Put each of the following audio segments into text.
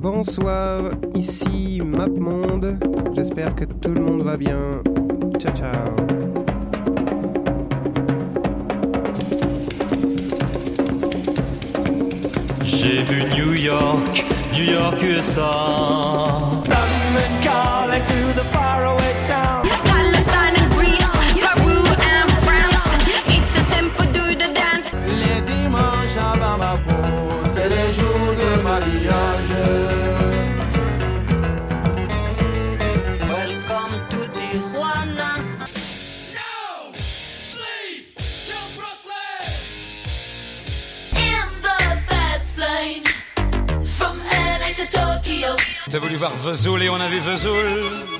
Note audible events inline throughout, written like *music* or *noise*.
Bonsoir, ici MapMonde. J'espère que tout le monde va bien. Ciao ciao. J'ai vu New York, New York USA. T'as voulu voir Vesoul et on a vu Vesoul.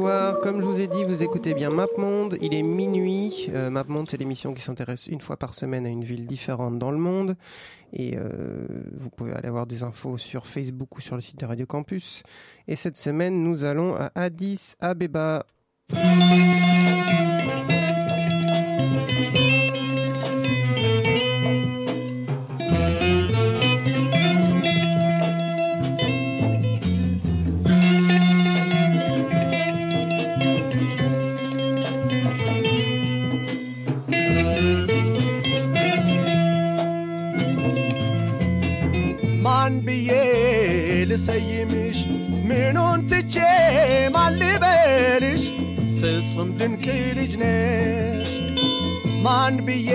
Bonsoir, comme je vous ai dit, vous écoutez bien MapMonde, il est minuit. Euh, MapMonde, c'est l'émission qui s'intéresse une fois par semaine à une ville différente dans le monde. Et euh, vous pouvez aller voir des infos sur Facebook ou sur le site de Radio Campus. Et cette semaine, nous allons à Addis Abeba. ብዬ ልሰይምሽ ምኑን ትቼ ማን ልበልሽ ፍጹም ድንቅ ልጅ ነሽ ማን ብዬ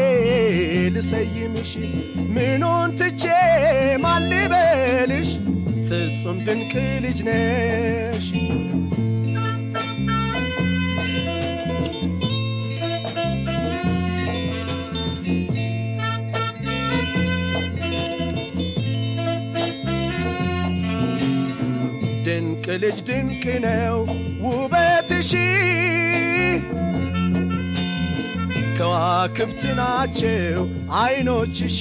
ልሰይምሽ ምኑን ትቼ ማን ልበልሽ ፍጹም ድንቅ ልጅ ነሽ ልጅ ድንቅ ነው ውበትሽ። ከዋክብት ናቸው አይኖችሽ።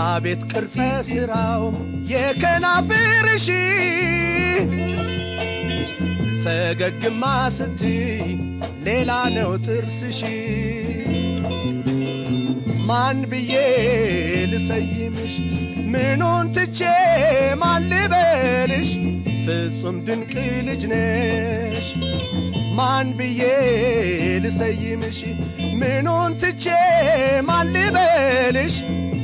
አቤት ቅርጸ ሥራው የከናፍርሽ። ፈገግማ ስትይ ሌላ ነው ጥርስሽ። ማን ብዬ ልሰይምሽ ምኑን ትቼ ማን ልበልሽ ፍጹም ድንቅ ልጅ ነሽ ማን ብዬ ልሰይምሽ ምኑን ትቼ ማን ልበልሽ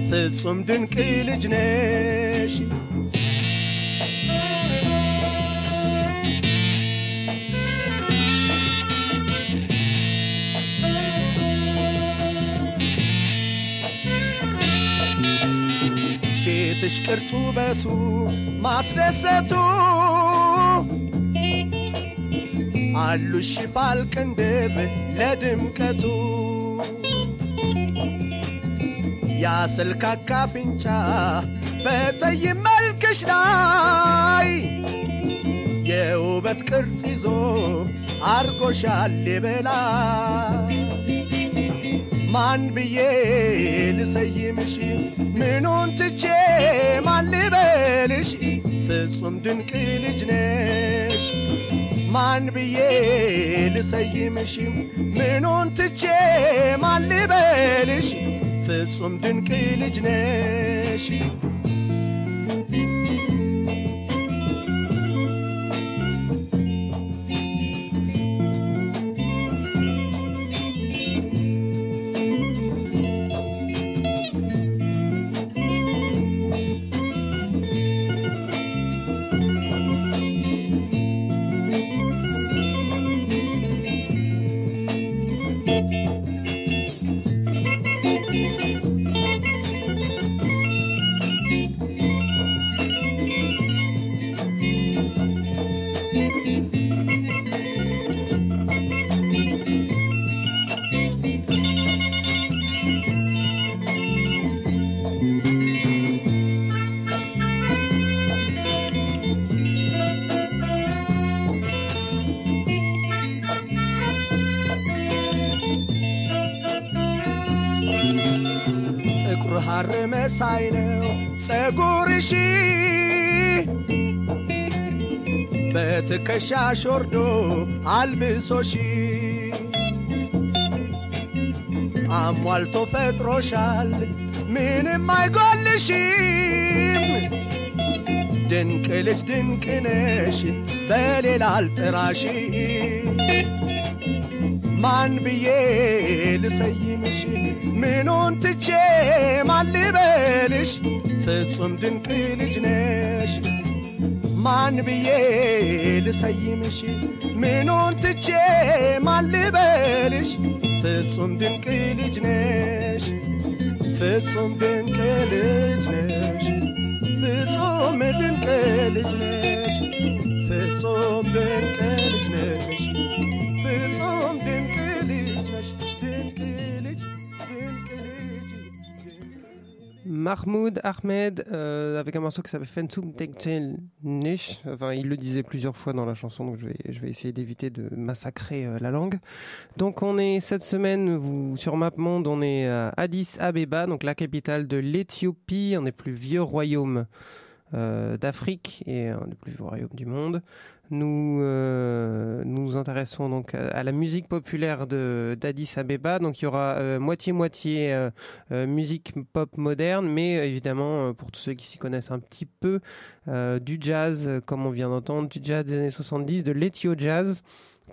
ፍጹም ድንቅ ልጅ ነሽ ፊትሽ ቅርጹ ውበቱ ማስደሰቱ አሉሽ ሽፋል ቅንድብ ለድምቀቱ ያስልካካ አፍንጫ በጠይም መልክሽ ላይ የውበት ቅርጽ ይዞ አርጎሻል የበላይ ማን ብዬ ልሰይምሽ ምኑን ትቼ ማን ልበልሽ ፍጹም ድንቅ ልጅ ነሽ ማን ብዬ ልሰይምሽ ምኑን ትቼ ማን ልበልሽ ፍጹም ድንቅ ልጅ ነሽ በትከሻሽ ወርዶ አልብሶሽ አሟልቶ ፈጥሮሻል ምንም አይጎልሽም ድንቅ ልጅ ድንቅ ነሽ በሌላ አልጥራሽ ማን ብዬ ልሰይምሽ ምኑን ትቼ ማን ልበልሽ ፍጹም ድንቅ ልጅ ነሽ ማን ብዬ ልሰይምሽ ምኑን ትቼ ማን ልበልሽ ፍጹም ድንቅ ልጅ ነሽ ፍጹም ድንቅ ልጅ ነሽ ፍጹም ድንቅ ልጅ ነሽ Mahmoud Ahmed, euh, avec un morceau qui s'appelle Fensum Tektel Nish. Enfin, il le disait plusieurs fois dans la chanson, donc je vais, essayer d'éviter de massacrer euh, la langue. Donc, on est cette semaine vous, sur MapMonde, on est à Addis Abeba, donc la capitale de l'Éthiopie, un des plus vieux royaumes euh, d'Afrique et un des plus vieux royaumes du monde. Nous euh, nous intéressons donc à, la musique populaire d'Addis Abeba. Donc il y aura euh, moitié-moitié euh, euh, musique pop moderne, mais évidemment, pour tous ceux qui s'y connaissent un petit peu, du jazz, comme on vient d'entendre, du jazz des années 70, de l'Ethio Jazz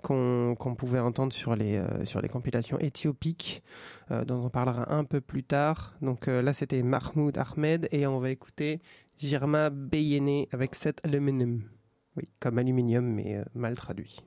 qu'on pouvait entendre sur les, sur les compilations éthiopiques, dont on parlera un peu plus tard. Donc là, c'était Mahmoud Ahmed, et on va écouter Jirma Beyene avec cet aluminium. Oui, comme aluminium, mais euh, mal traduit.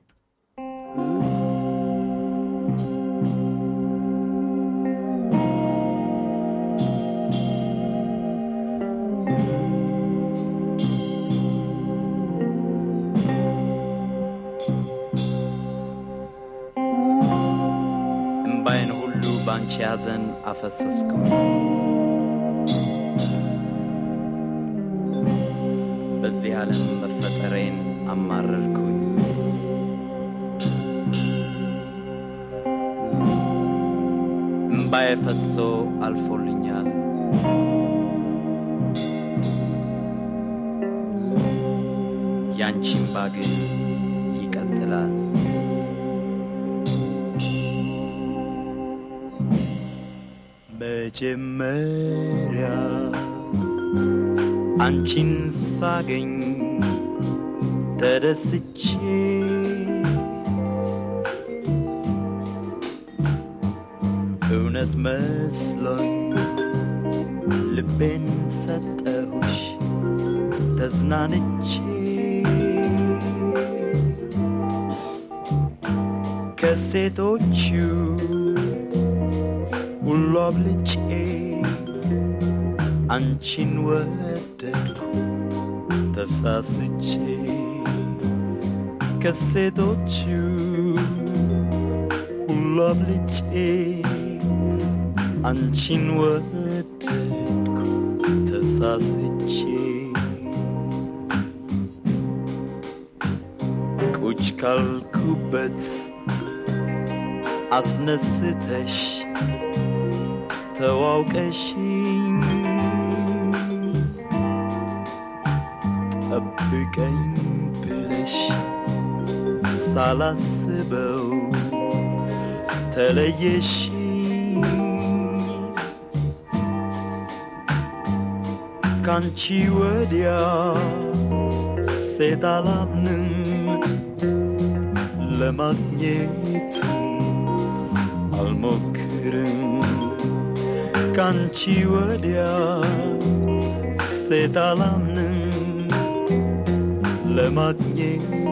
በዚህ ዓለም መፈጠሬን አማረርኩኝ። እምባዬ ፈሶ አልፎልኛል። ያንቺ እምባ ግን ይቀጥላል። መጀመሪያ አንቺን ሳገኝ ተደስቼ እውነት መስሎኝ ልቤን ሰጠሁሽ ተዝናንቼ ከሴቶቹ ሁሉ አብልጬ አንቺን ወደድኩ ተሳስቼ ከሴቶቹ ሁሉ አብልጬ አንቺን ወደድኩ ተሳስቼ ቁጭ ካልኩበት አስነስተሽ ተዋውቀሽኝ ጠብቀኝ ሳላስበው ተለየሽኝ ካንቺ ወዲያ ሴት አላምንም ለማግኘት አልሞክርም ካንቺ ወዲያ ሴት አላምንም ለማግኘትም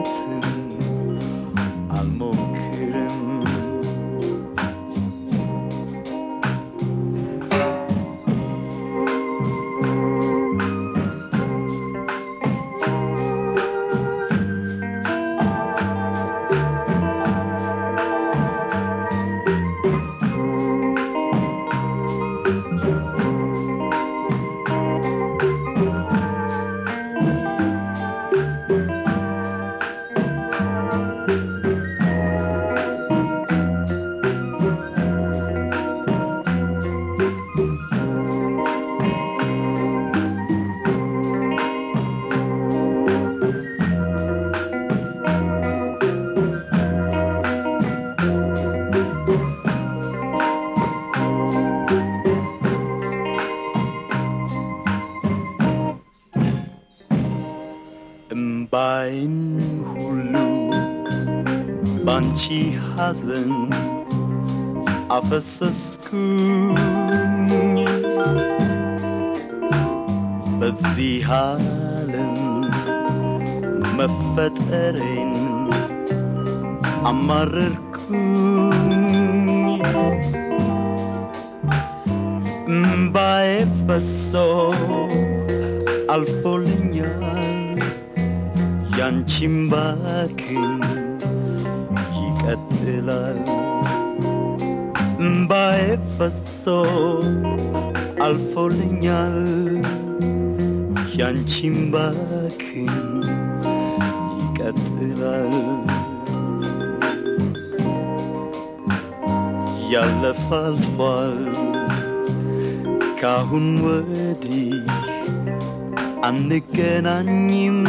ሐዘን አፈሰስኩኝ በዚህ ዓለም መፈጠሬን አማረርኩኝ። እምባዬ ፈሶ አልፎልኛል። ያንቺም ባክን ይቀጥላል እምባዬ ፈሶ አልፎልኛል ያንቺም ባክን ይቀጥላል ያለፈ አልፏል ካሁን ወዲህ አንገናኝም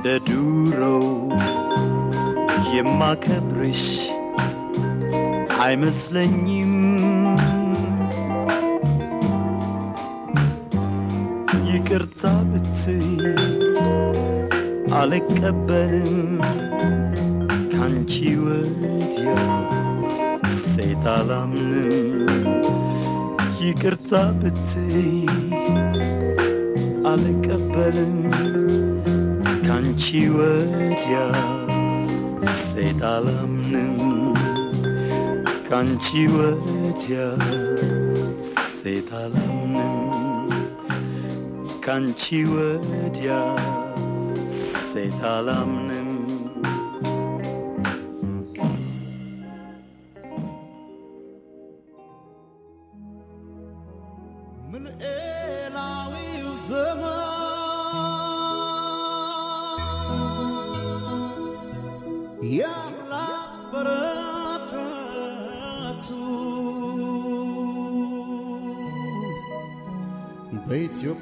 እንደ ዱሮው የማከብርሽ አይመስለኝም። ይቅርታ ብትይ አልቀበልም። ካንቺ ወዲያ ሴት አላምንም። ይቅርታ ብትይ አልቀበልም kançıvıya sevdalamın kançıvıya sevdalamın kançıvıya sevdalamın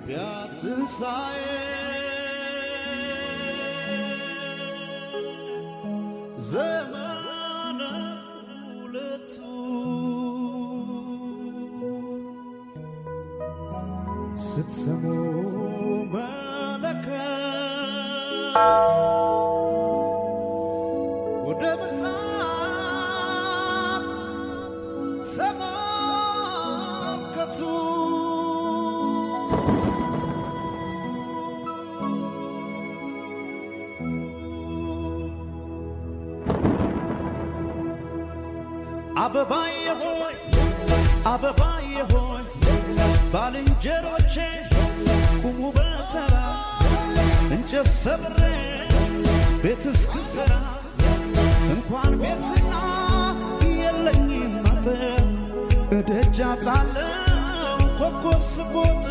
Yatısayet Zemre አበባዬ ሆይ አበባዬ ሆይ ባልንጀሮቼ ቁሙ በተራ እንጨት ሰብሬ ቤት እስክሰራ እንኳን ቤትና የለኝም አጥር እደጃ ጣለው ኮከብ ስቦጥ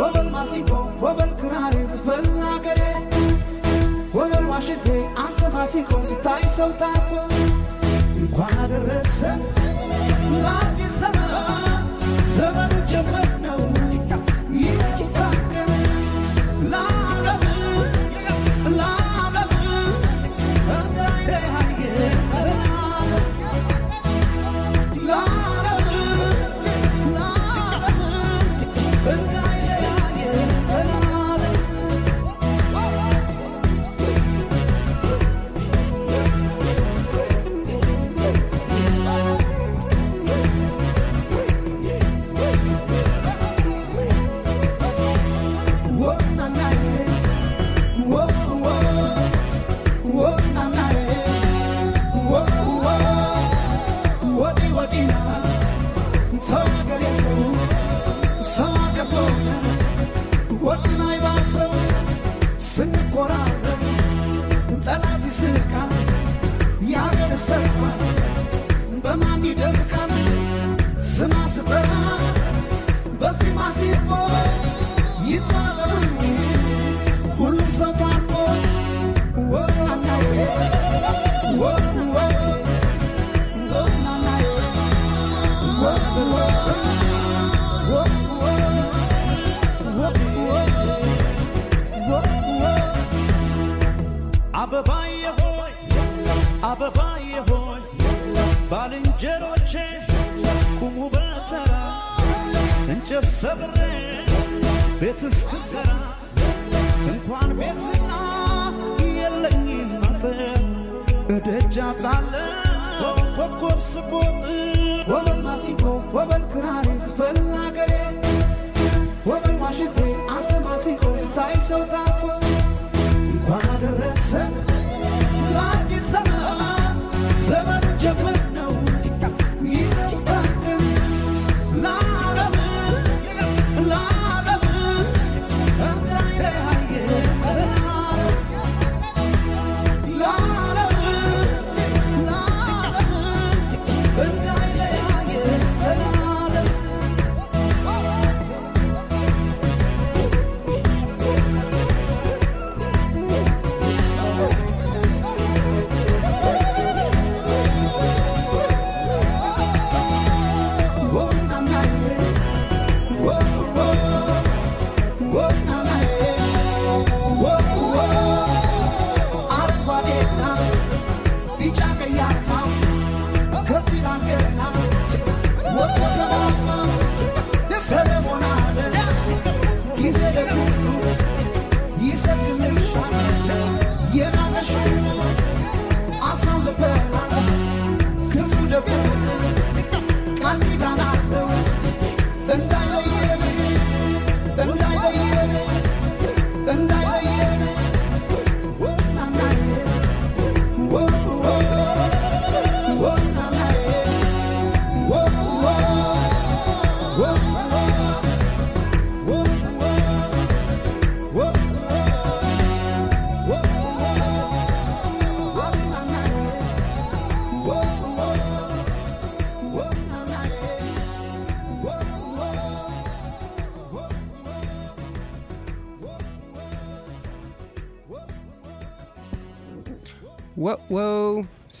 ወበል ማሲንቆ ወበል ክራሬ አገሬ ወበል ዋሽንቴ አንተ ማሲንቆ ስታይ ሰው ታኮ ባደረሰን ባልንጀሮቼ ቁሙ በተራ እንጨት ሰብሬ ቤት እስክሰራ እንኳን ቤትና የለኝም አጥር እደጃ ጣለው ኮከብ ስቦጥ ወበል ማሲንቆ ወበል ስፈል አገሬ ወበል ዋሽንቴ አንተ ማሲንቆ ስታይ ሰው ታኮ እንኳን አደረሰ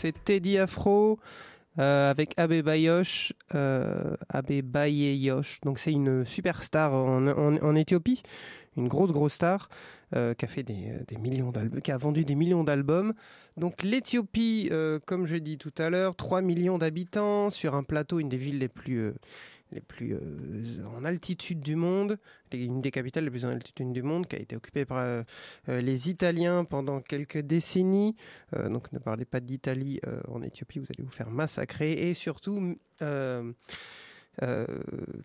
c'est Teddy Afro euh, avec Abe Bayosh, euh, Abe Bayeyosh. Donc c'est une superstar en, Éthiopie, une grosse grosse star euh, qui a fait des, millions d'albums, qui a vendu des millions d'albums. Donc l'Éthiopie, comme je dis tout à l'heure, 3 millions d'habitants sur un plateau, une des villes les plus les plus euh, en altitude du monde, une des capitales les plus en altitude du monde, qui a été occupée par euh, euh, les Italiens pendant quelques décennies. Donc ne parlez pas d'Italie en Éthiopie, vous allez vous faire massacrer. Et surtout,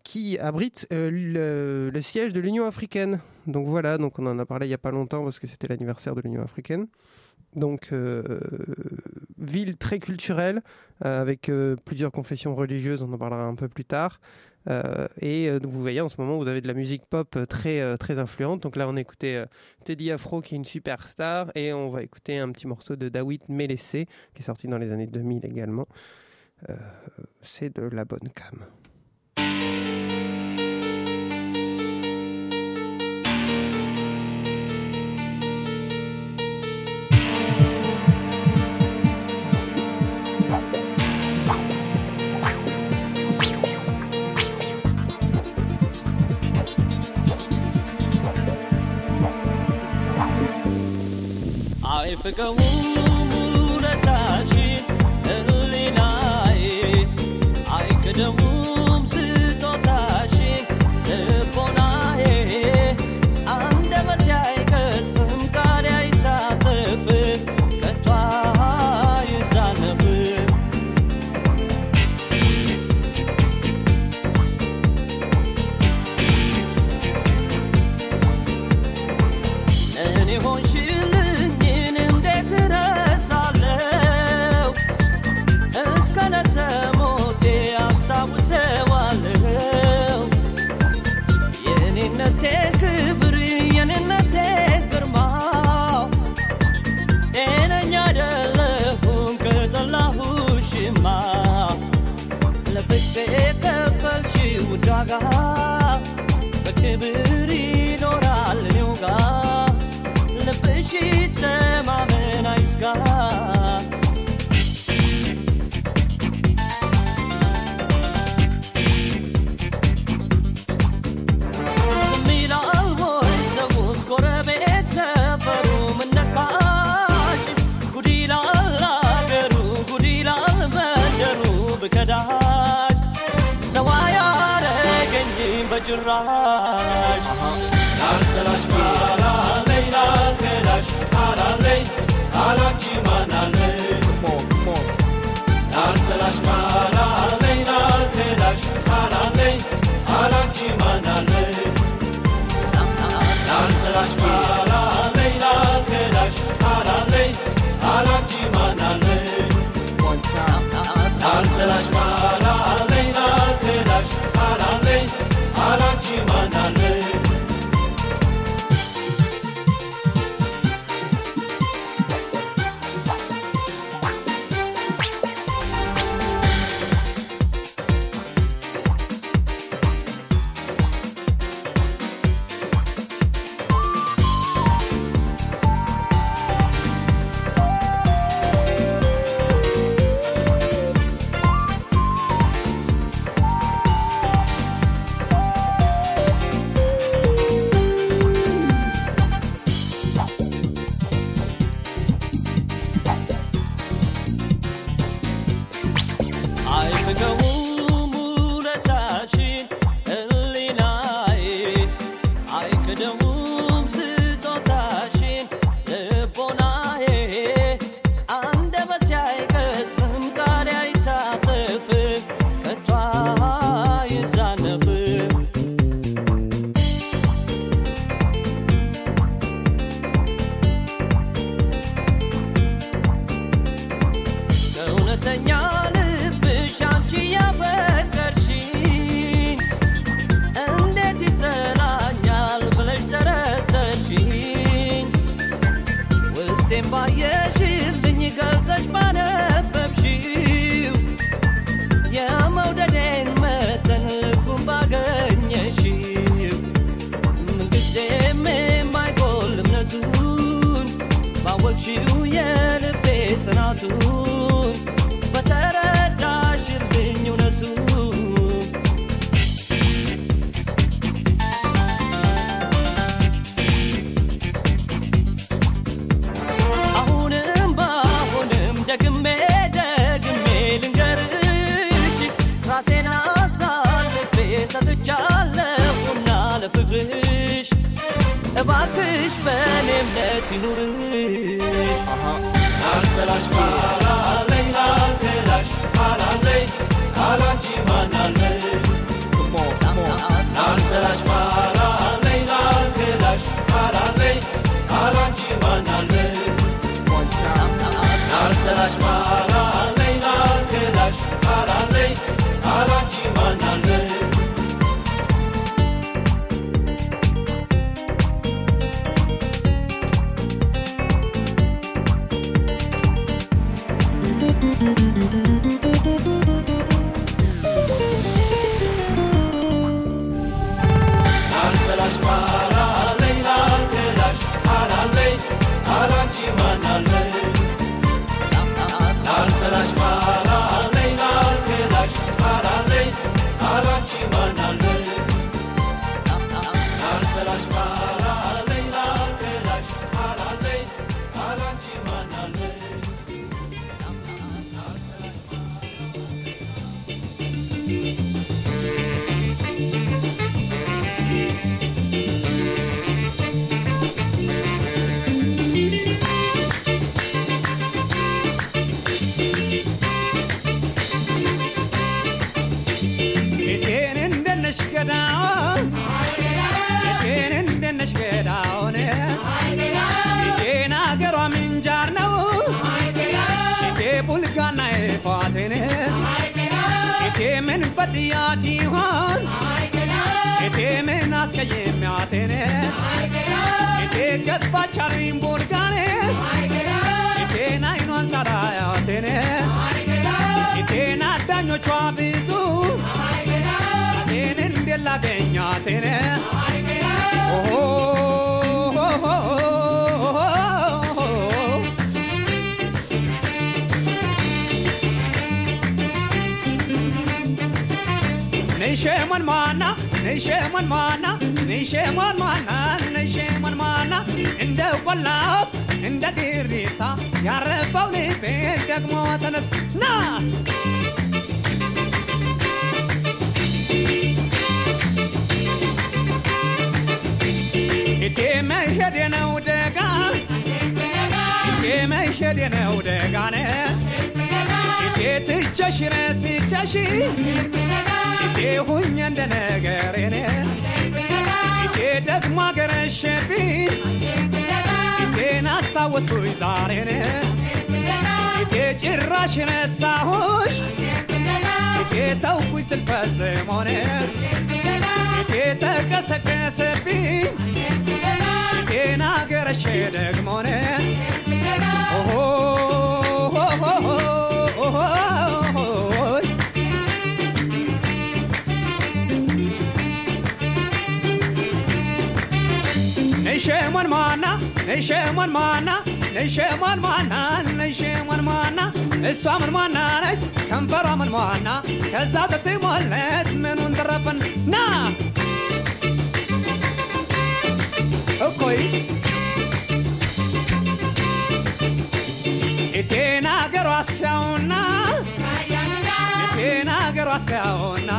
qui abrite le, le siège de l'Union africaine. Donc voilà, donc on en a parlé il n'y a pas longtemps parce que c'était l'anniversaire de l'Union africaine. Donc, euh, ville très culturelle, euh, avec euh, plusieurs confessions religieuses, on en parlera un peu plus tard. Et vous voyez, en ce moment, vous avez de la musique pop très, très influente. Donc là, on écoutait Teddy Afro, qui est une superstar, et on va écouter un petit morceau de Dawit Melesse, qui est sorti dans les années 2000 également. C'est de la bonne cam. 这个屋。ዋጋ በክብር Allah Yarra phone bin tak motanas na! Ite me hede na udega Ite me hede na udega ne? Ite te chashire si chashi Ite hunyan de negere ne? Ite dak magere shepi Ite ኢቴን አስታወስኩኝ ዛሬን ኢቴ ጭራሽ ረሳሁሽ ኢቴ ተውኩኝ ስልፈጽሞን ኢቴ ተቀሰቀሰብኝ ኢቴን አገረሸ ደግሞን ኦሆ ነሸሞን ማና ነሸሞን ማና ነሸሞን ማና ነሸሞን ማና እሷ ምን ማና ነች ከንፈሯ ምን ማና ከዛ ተስሞለት ምኑን ተረፈን ና እኮይ ኢቴና ገሯ ሲያውና ኢቴና ገሯ ሲያውና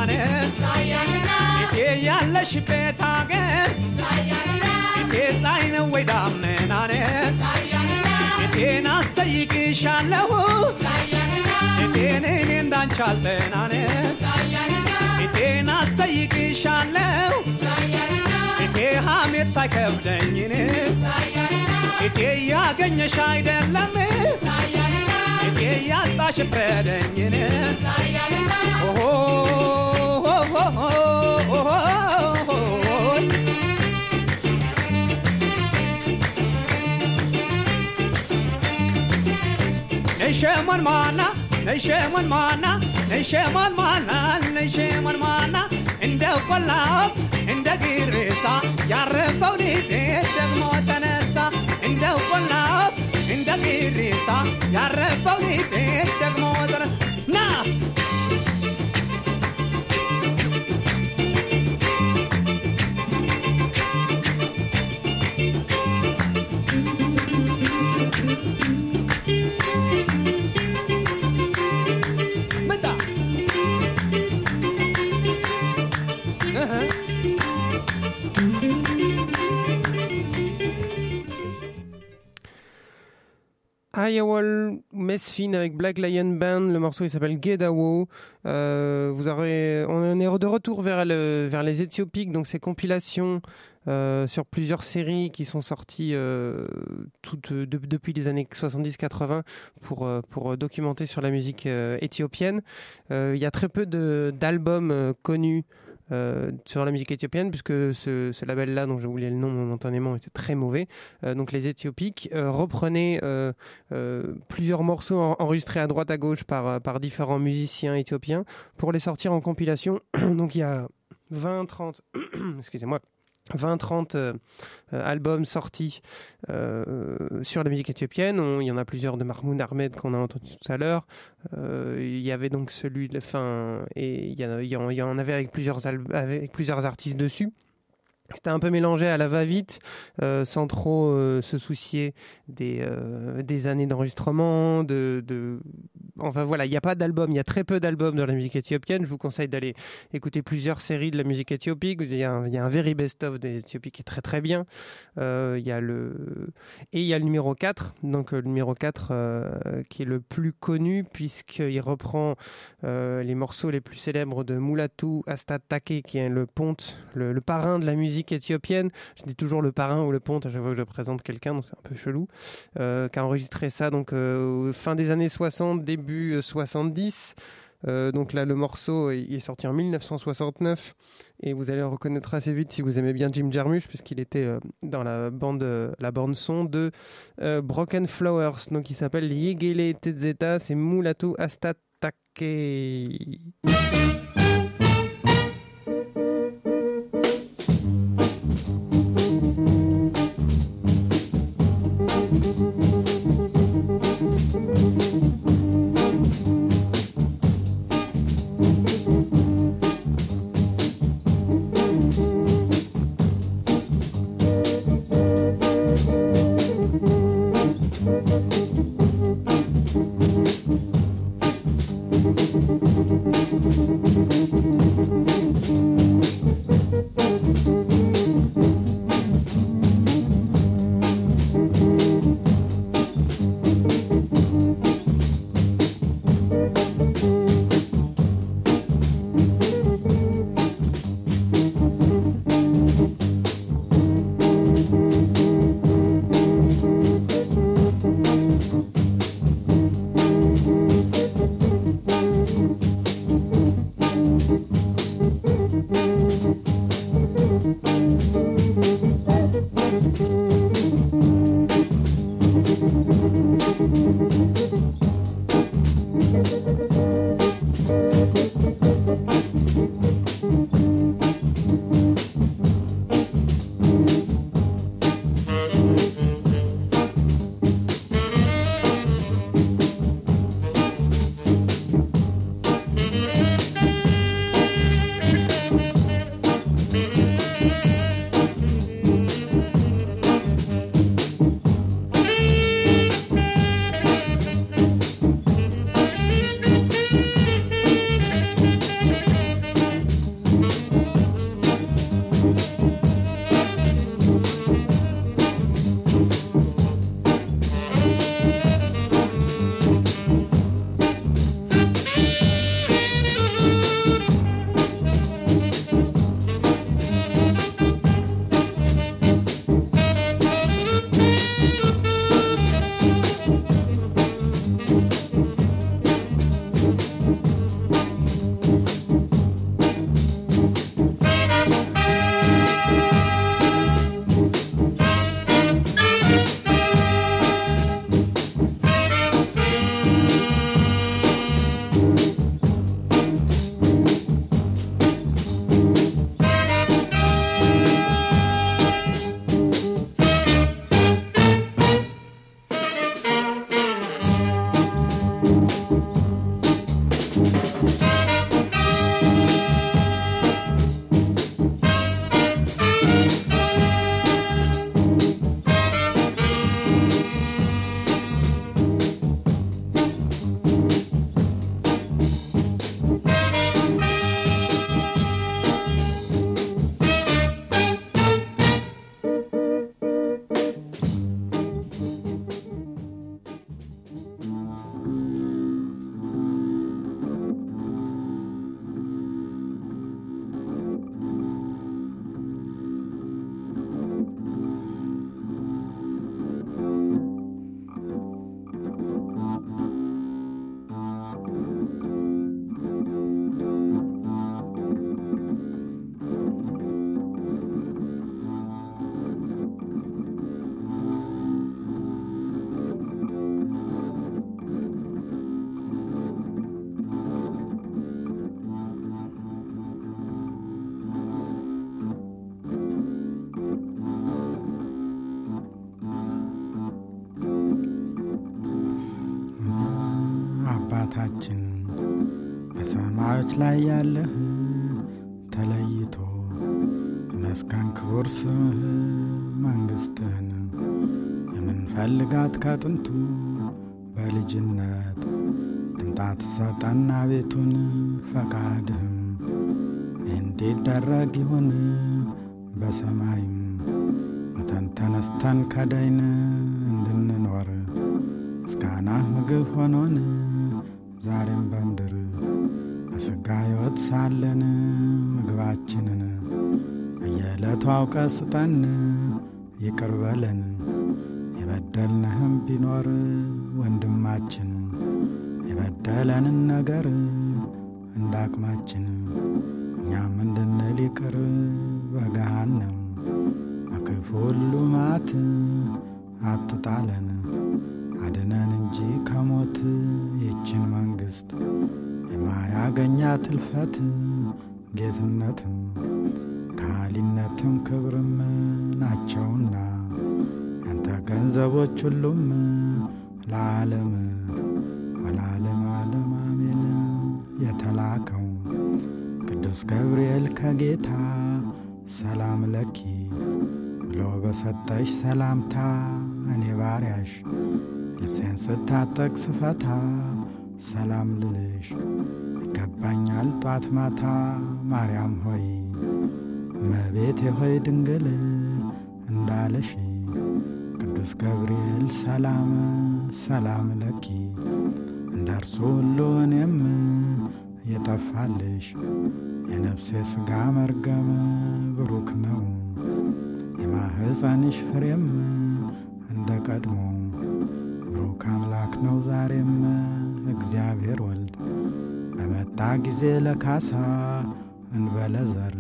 ኢቴ ያለሽበት አገር የፀሐይ ነው ወይ ዳመና ነው? የቴን አስጠይቅሻለሁ የቴን እኔ እንዳንቺ አልጠና ነው። አስጠይቅሻለሁ የቴ ሐሜት ሳይከብደኝ የቴ እያገኘሽ አይደለም የቴ እያጣሽ ፍረደኝ ነሸሞን ማና ነሸሞን ማና ነሸሞን ማና ነሸሞን ማና እንደ ቆላፍ እንደ ግርሳ ያረፈው ልቤ ደግሞ ተነሳ እንደ ቆላፍ እንደ ግርሳ ያረፈው ልቤ ደግሞ ተነሳ Ayawal Mesfin avec Black Lion Band, le morceau il s'appelle Gedawo. Euh, vous aurez, on est de retour vers, le, vers les Éthiopiques, donc ces compilations euh, sur plusieurs séries qui sont sorties euh, depuis les années 70-80 pour, documenter sur la musique éthiopienne. Il y a très peu d'albums connus euh, sur la musique éthiopienne, puisque ce, label-là, dont j'ai oublié le nom momentanément, était très mauvais. Euh, donc les Éthiopiques euh, reprenaient plusieurs morceaux en- enregistrés à droite à gauche par, par différents musiciens éthiopiens pour les sortir en compilation. *clears throat* donc il y a 20, 30, *clears throat* excusez-moi. 20-30 euh, euh, albums sortis euh, sur la musique éthiopienne. On- il y en a plusieurs de Mahmoud Ahmed qu'on a entendu tout à l'heure. Il y avait donc celui de fin et il y, en il y en, avait avec plusieurs, avec plusieurs artistes dessus. C'était un peu mélangé à la va-vite, euh, sans trop euh, se soucier des, euh, années d'enregistrement. De, de... Enfin voilà, il n'y a pas d'album, il y a très peu d'albums dans la musique éthiopienne. Je vous conseille d'aller écouter plusieurs séries de la musique éthiopique. Il y a un, very best-of des Éthiopiques qui est très très bien. Il y a le... Et il y a le numéro 4, donc le numéro 4 euh, qui est le plus connu puisqu'il reprend les morceaux les plus célèbres de Mulatu Astatake, qui est le ponte, le parrain de la musique éthiopienne. Je dis toujours le parrain ou le ponte à chaque fois que je présente quelqu'un, donc c'est un peu chelou. Euh, qui a enregistré ça donc euh, fin des années 60, début euh, 70. Euh, donc là, le morceau il est sorti en 1969 et vous allez le reconnaître assez vite si vous aimez bien Jim Jarmusch puisqu'il était euh, dans la bande, euh, la bande son de euh, Broken Flowers. Donc il s'appelle Yegele Tezeta, c'est Mulatu Astatake. Thank ምስጋናህ ምግብ ሆኖን ዛሬም በምድር በሥጋ ሕይወት ሳለን ምግባችንን በየዕለቱ አውቀ ስጠን፣ ይቅር በለን። የበደልንህም ቢኖር ወንድማችን የበደለንን ነገር እንዳቅማችን እኛም እንድንል ይቅር በገሃነም በክፉ ሁሉ መዓት አትጣለን አድነን እንጂ ከሞት ይችን መንግሥት የማያገኛት እልፈት ጌትነትም ካሊነትም ክብርም ናቸውና ያንተ ገንዘቦች ሁሉም ለዓለም ወለዓለም ዓለም አሜን። የተላከው ቅዱስ ገብርኤል ከጌታ ሰላም ለኪ ብሎ በሰጠሽ ሰላምታ እኔ ባሪያሽ ልብሴን ስታጠቅ ስፈታ ሰላም ልልሽ ይገባኛል ጧት ማታ። ማርያም ሆይ እመቤቴ ሆይ ድንግል እንዳለሽ ቅዱስ ገብርኤል ሰላም ሰላም ለኪ እንደ እርሱ ሁሉ እኔም የጠፋልሽ የነፍሴ ሥጋ መርገም ብሩክ ነው የማህፀንሽ ፍሬም እንደ ቀድሞ ብሩክ አምላክ ነው ዛሬም። እግዚአብሔር ወልድ በመጣ ጊዜ ለካሳ እንበለ ዘር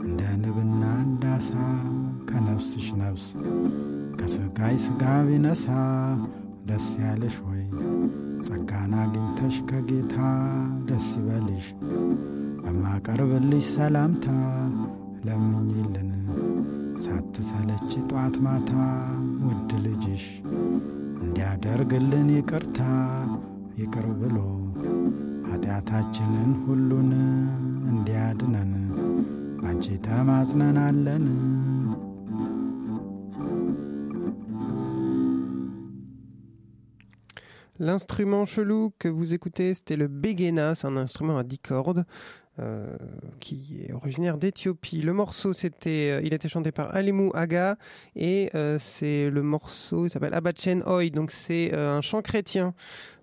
እንደ ንብና እንዳሳ ከነፍስሽ ነፍስ ከስጋይ ስጋ ቢነሳ ደስ ያለሽ ወይ? ጸጋን አግኝተሽ ከጌታ ደስ ይበልሽ በማቀርብልሽ ሰላምታ ለምኝልን። ሳትሰለች ጧት ማታ ውድ ልጅሽ እንዲያደርግልን ይቅርታ ይቅር ብሎ ኃጢአታችንን ሁሉን እንዲያድነን ባንቺ ተማጽነናለን። L'instrument chelou que vous écoutez, c'était le begena, c'est un instrument à 10 cordes euh, qui est originaire d'Éthiopie. Le morceau, c'était, euh, il a été chanté par Alimu Aga et euh, c'est le morceau, il s'appelle Abachen Oi, donc c'est euh, un chant chrétien.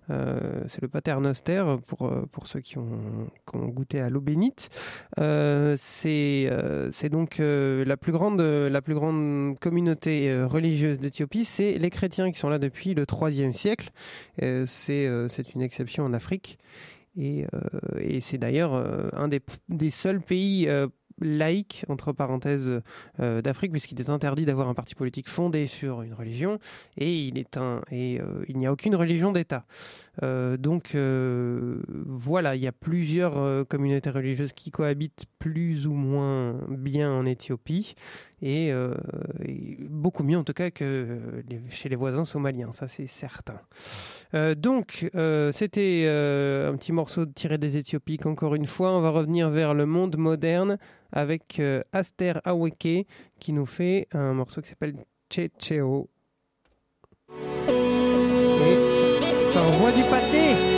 C'est le paternoster pour, pour ceux qui ont, goûté à l'eau bénite. C'est c'est donc la, plus grande, la plus grande communauté religieuse d'Éthiopie, c'est les chrétiens qui sont là depuis le 3e siècle. C'est c'est une exception en Afrique. Et, euh, et c'est d'ailleurs euh, un des, des seuls pays euh, laïques, entre parenthèses, d'Afrique, puisqu'il est interdit d'avoir un parti politique fondé sur une religion, et il est un et il n'y a aucune religion d'État. Donc voilà, il y a plusieurs communautés religieuses qui cohabitent plus ou moins bien en Éthiopie, et, beaucoup mieux en tout cas que chez les voisins somaliens, ça c'est certain. Euh, donc, euh, c'était euh, un petit morceau tiré des Éthiopiques. Encore une fois, on va revenir vers le monde moderne avec Aster Aweke qui nous fait un morceau qui s'appelle Checheo. Ça envoie du pâté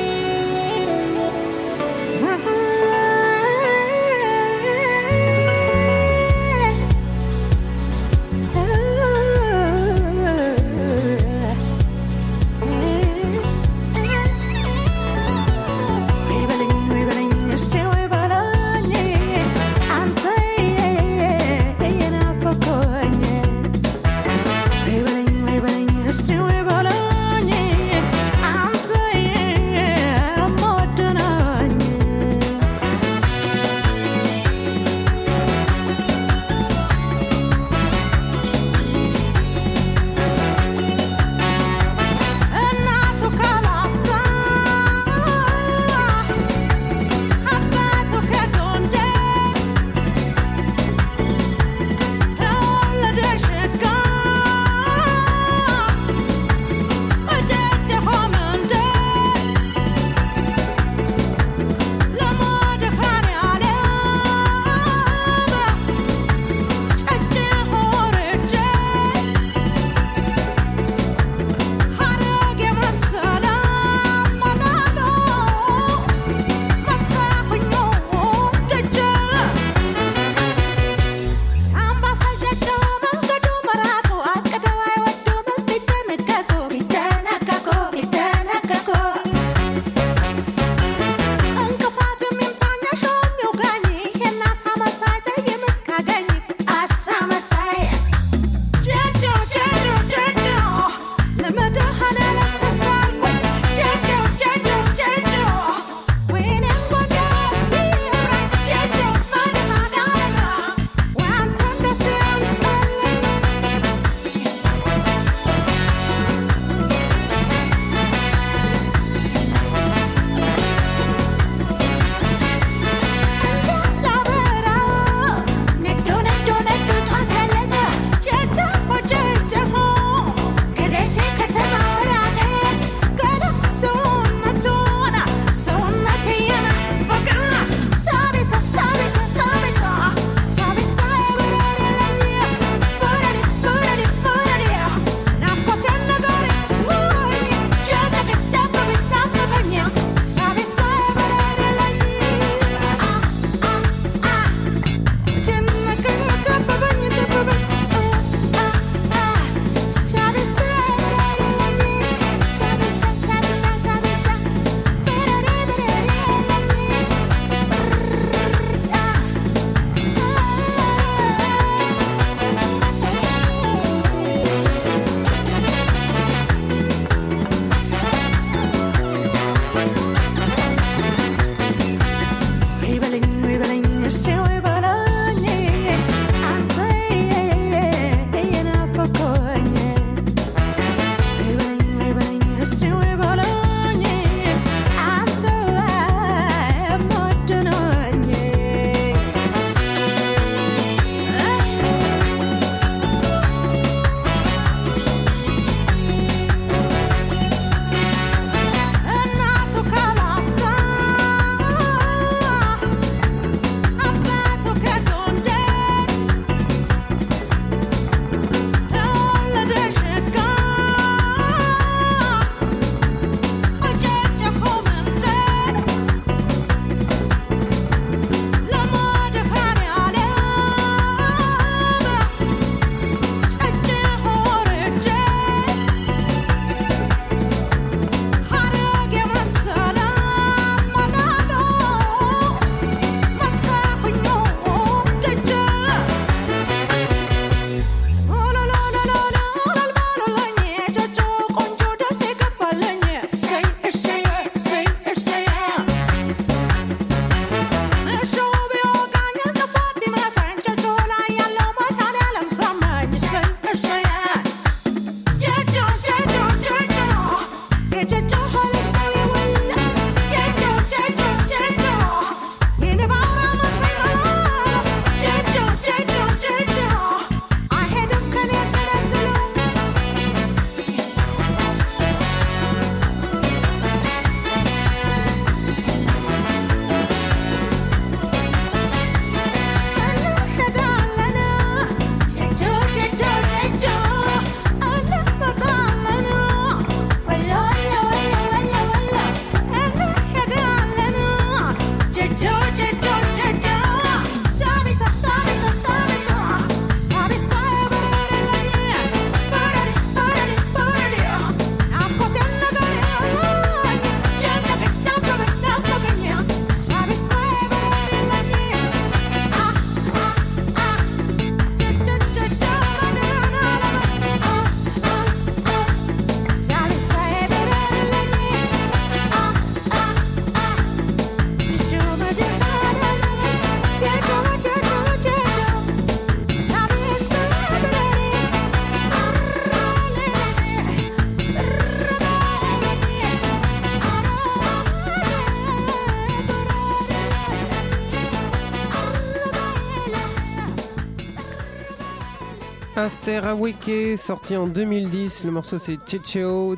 gracias. Aweke, sorti en 2010. Le morceau c'est Chicheo.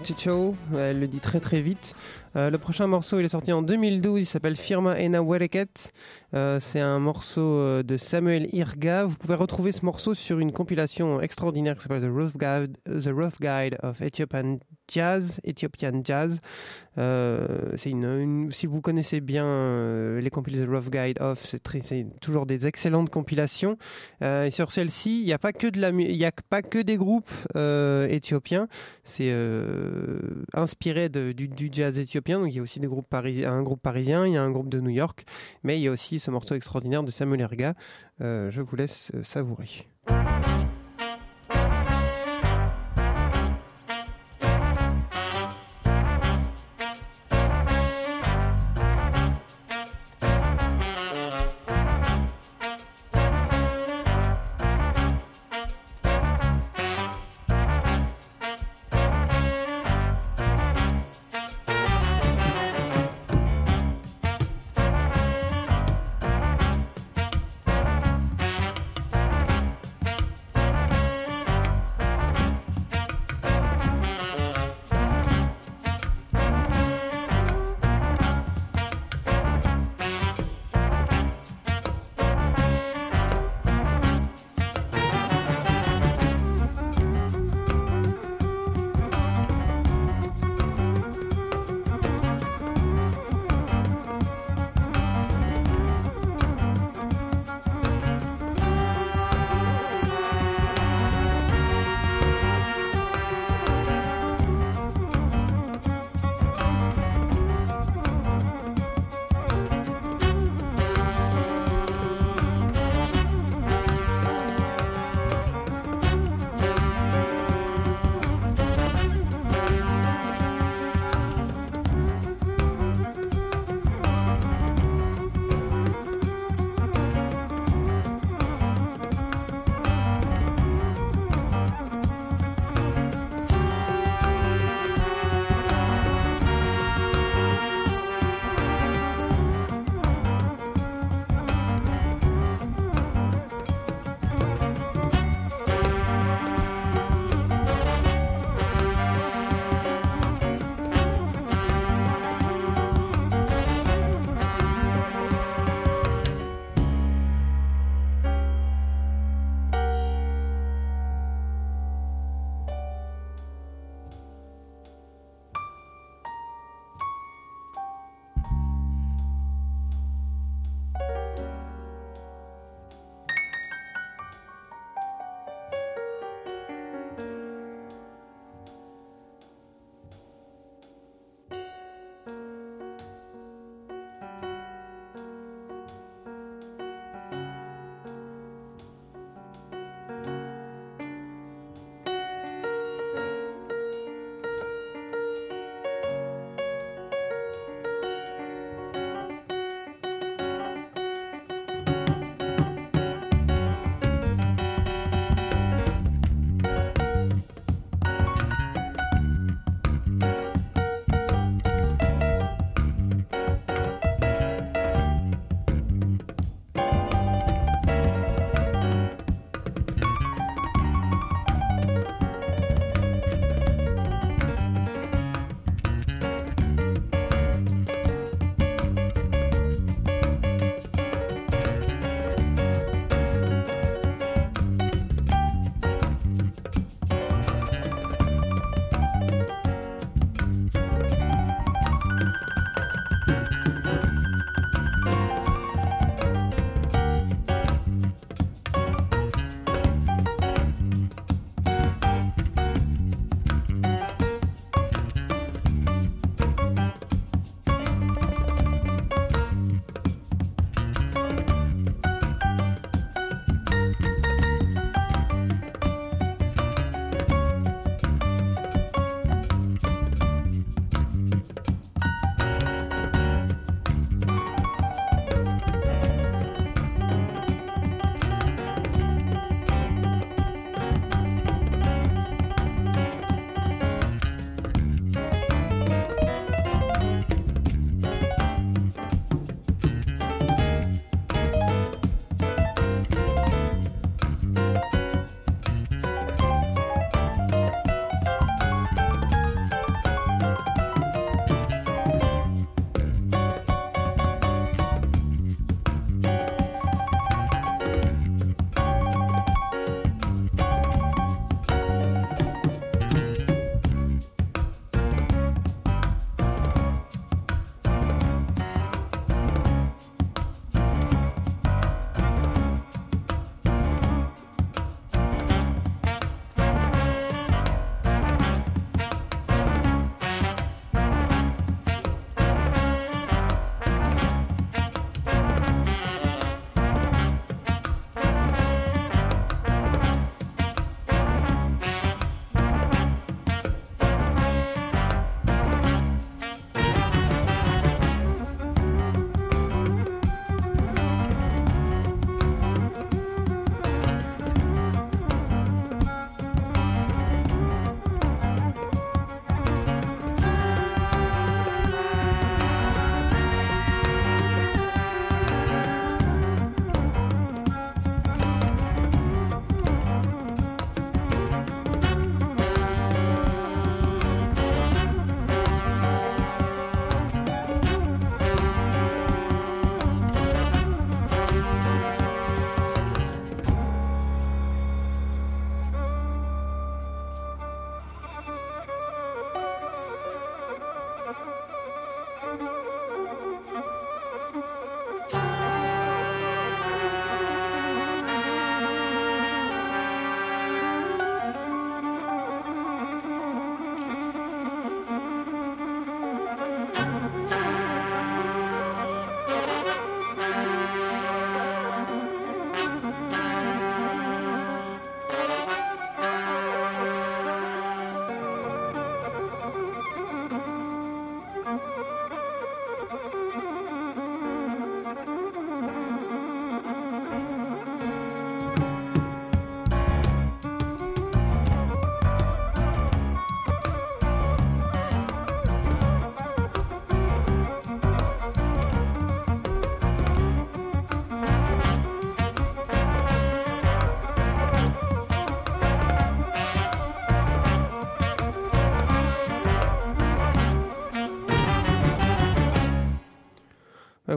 Ouais, elle le dit très très vite. Euh, le prochain morceau, il est sorti en 2012. Il s'appelle Firma Ena Wereket. Euh, c'est un morceau euh, de Samuel Irga. Vous pouvez retrouver ce morceau sur une compilation extraordinaire qui s'appelle The Rough Guide, The Rough Guide of Ethiopian Jazz. Ethiopian Jazz. C'est une, si vous connaissez bien les compilations The Rough Guide of, c'est toujours des excellentes compilations. Et sur celle-ci, il n'y a pas que de la, mu- il y a pas que des groupes euh, éthiopiens. C'est euh, inspiré du, jazz éthiopien. Donc il y a aussi un groupe parisien, il y a un groupe de New York, mais il y a aussi ce morceau extraordinaire de Samuel Erga. Euh, je vous laisse savourer.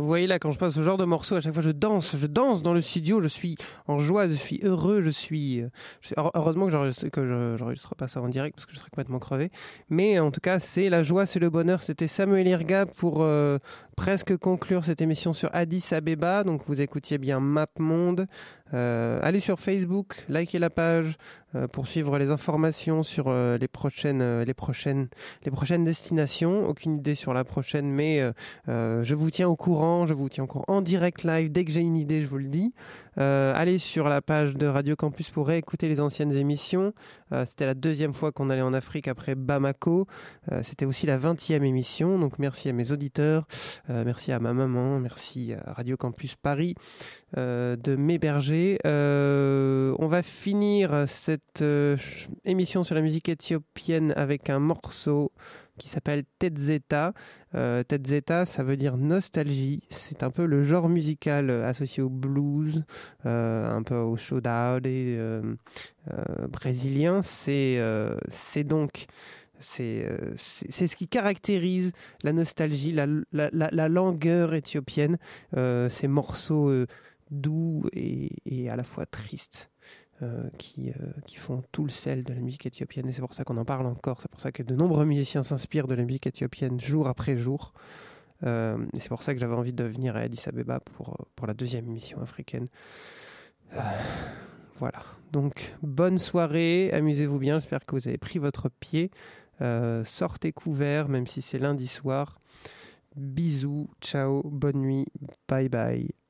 Vous voyez là, quand je passe ce genre de morceau, à chaque fois je danse, je danse dans le studio, je suis en joie, je suis heureux, je suis. euh, heureusement que je- j'enregistre pas ça en direct parce que je serais complètement crevé. Mais en tout cas, c'est la joie, c'est le bonheur. C'était Samuel Irga pour euh, presque conclure cette émission sur Addis Abeba. Donc vous écoutiez bien Map Monde. Euh, allez sur Facebook, likez la page euh, pour suivre les informations sur euh, les prochaines, les prochaines, les prochaines destinations. Aucune idée sur la prochaine, mais je vous tiens au courant. Je vous tiens au courant en direct live dès que j'ai une idée, je vous le dis. Allez sur la page de Radio Campus pour réécouter les anciennes émissions. Euh, C'était la deuxième fois qu'on allait en Afrique après Bamako. Euh, C'était aussi la 20e émission. Donc merci à mes auditeurs, euh, merci à ma maman, merci à Radio Campus Paris euh, de m'héberger. Euh, on va finir cette euh, émission sur la musique éthiopienne avec un morceau qui s'appelle Tetzeta. Euh, Tetzeta, ça veut dire nostalgie. C'est un peu le genre musical associé au blues, euh, un peu au showdown brésilien. C'est donc ce qui caractérise la nostalgie, la, la, la- la langueur éthiopienne, ces morceaux doux et, à la fois tristes. euh, qui, euh, qui font tout le sel de la musique éthiopienne. Et c'est pour ça qu'on en parle encore, c'est pour ça que de nombreux musiciens s'inspirent de la musique éthiopienne jour après jour. Euh, et c'est pour ça que j'avais envie de venir à Addis Abeba pour, pour la deuxième émission africaine. Voilà, donc bonne soirée, amusez-vous bien, j'espère que vous avez pris votre pied, sortez couverts même si c'est lundi soir. Bisous, ciao, bonne nuit, bye bye.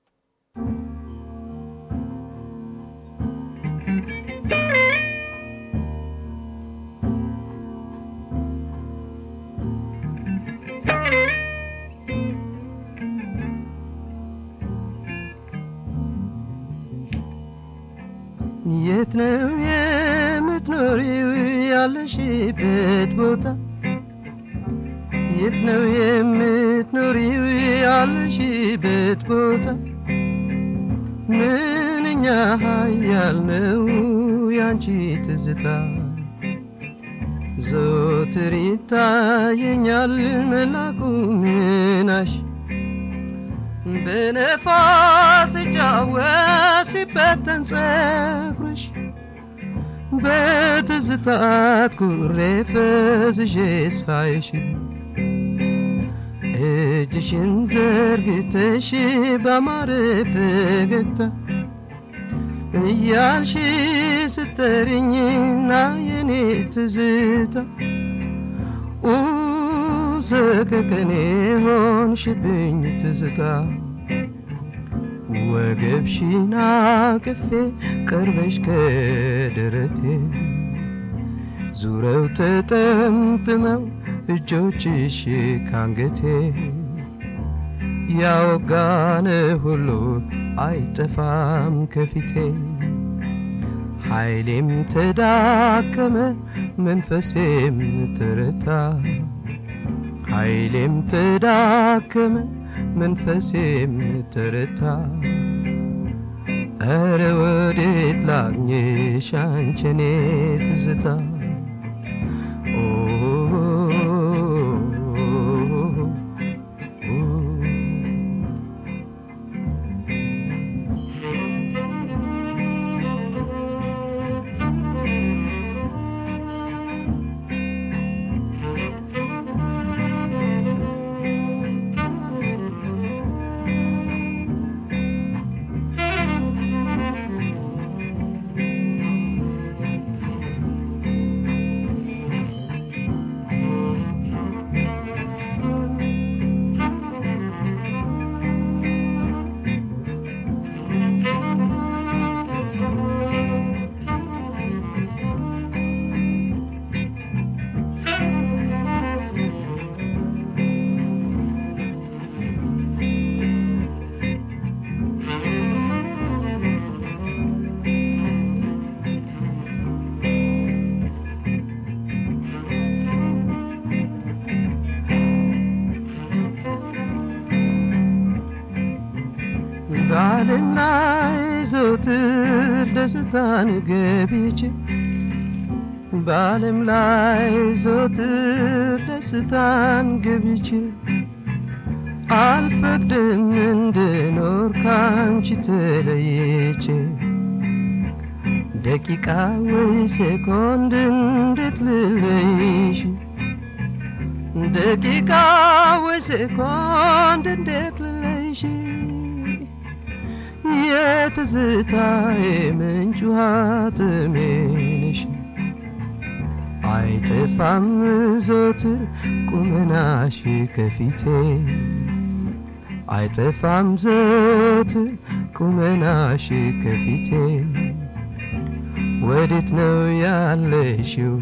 የት ነው የምትኖሪው? ያለሽበት ቦታ የት ነው የምትኖሪው? ያለሽበት ቦታ ምንኛ ኃያል ነው ያንቺ ትዝታ! ዘወትር ይታየኛል መላኩ ምናሽ! በነፋስ ሲጫወት ሲበተን ጸጉርሽ በትዝታት ኩሬ ፈዝዤ ሳይሽ እጅሽን ዘርግተሽ ባማረ ፈገግታ እያልሽ ስተርኝና የኔ ትዝታ ሰከከኔ ሆንሽብኝ ትዝታ ወገብሽን አቅፌ ቀርበሽ ከደረቴ ዙረው ተጠምጥመው እጆችሽ ካንገቴ ያወጋነ ሁሉ አይጠፋም ከፊቴ። ኃይሌም ተዳከመ መንፈሴም ተረታ። ኃይሌም ተዳከመ መንፈሴም ተረታ። ኧረ ወዴት ላግኝሽ አንቺኔ ትዝታ ደስታን ገብቼ በዓለም ላይ ዘውትር ደስታን ገብቼ አልፈቅድም እንድኖር ካንቺ ተለይቼ። ደቂቃ ወይ ሴኮንድ እንዴት ልለይሽ ደቂቃ ወይ ሴኮንድ እንዴት የትዝታዬ ምንጭ ውሃ ጥሜ ነሽ አይጠፋም ዘወትር ቁመናሽ ከፊቴ። አይጠፋም ዘወትር ቁመናሽ ከፊቴ። ወዴት ነው ያለሽው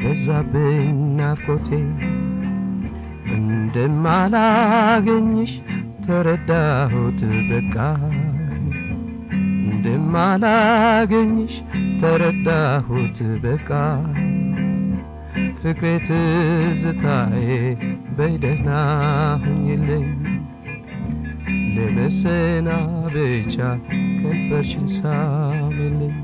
በዛብኝ ናፍቆቴ? እንደማላገኝሽ ተረዳሁት በቃ እንደማላገኝሽ ተረዳሁት በቃ። ፍቅሬ ትዝታዬ በይደህና ሁኝልኝ ለመሰናበቻ ከንፈርሽን ሳሚልኝ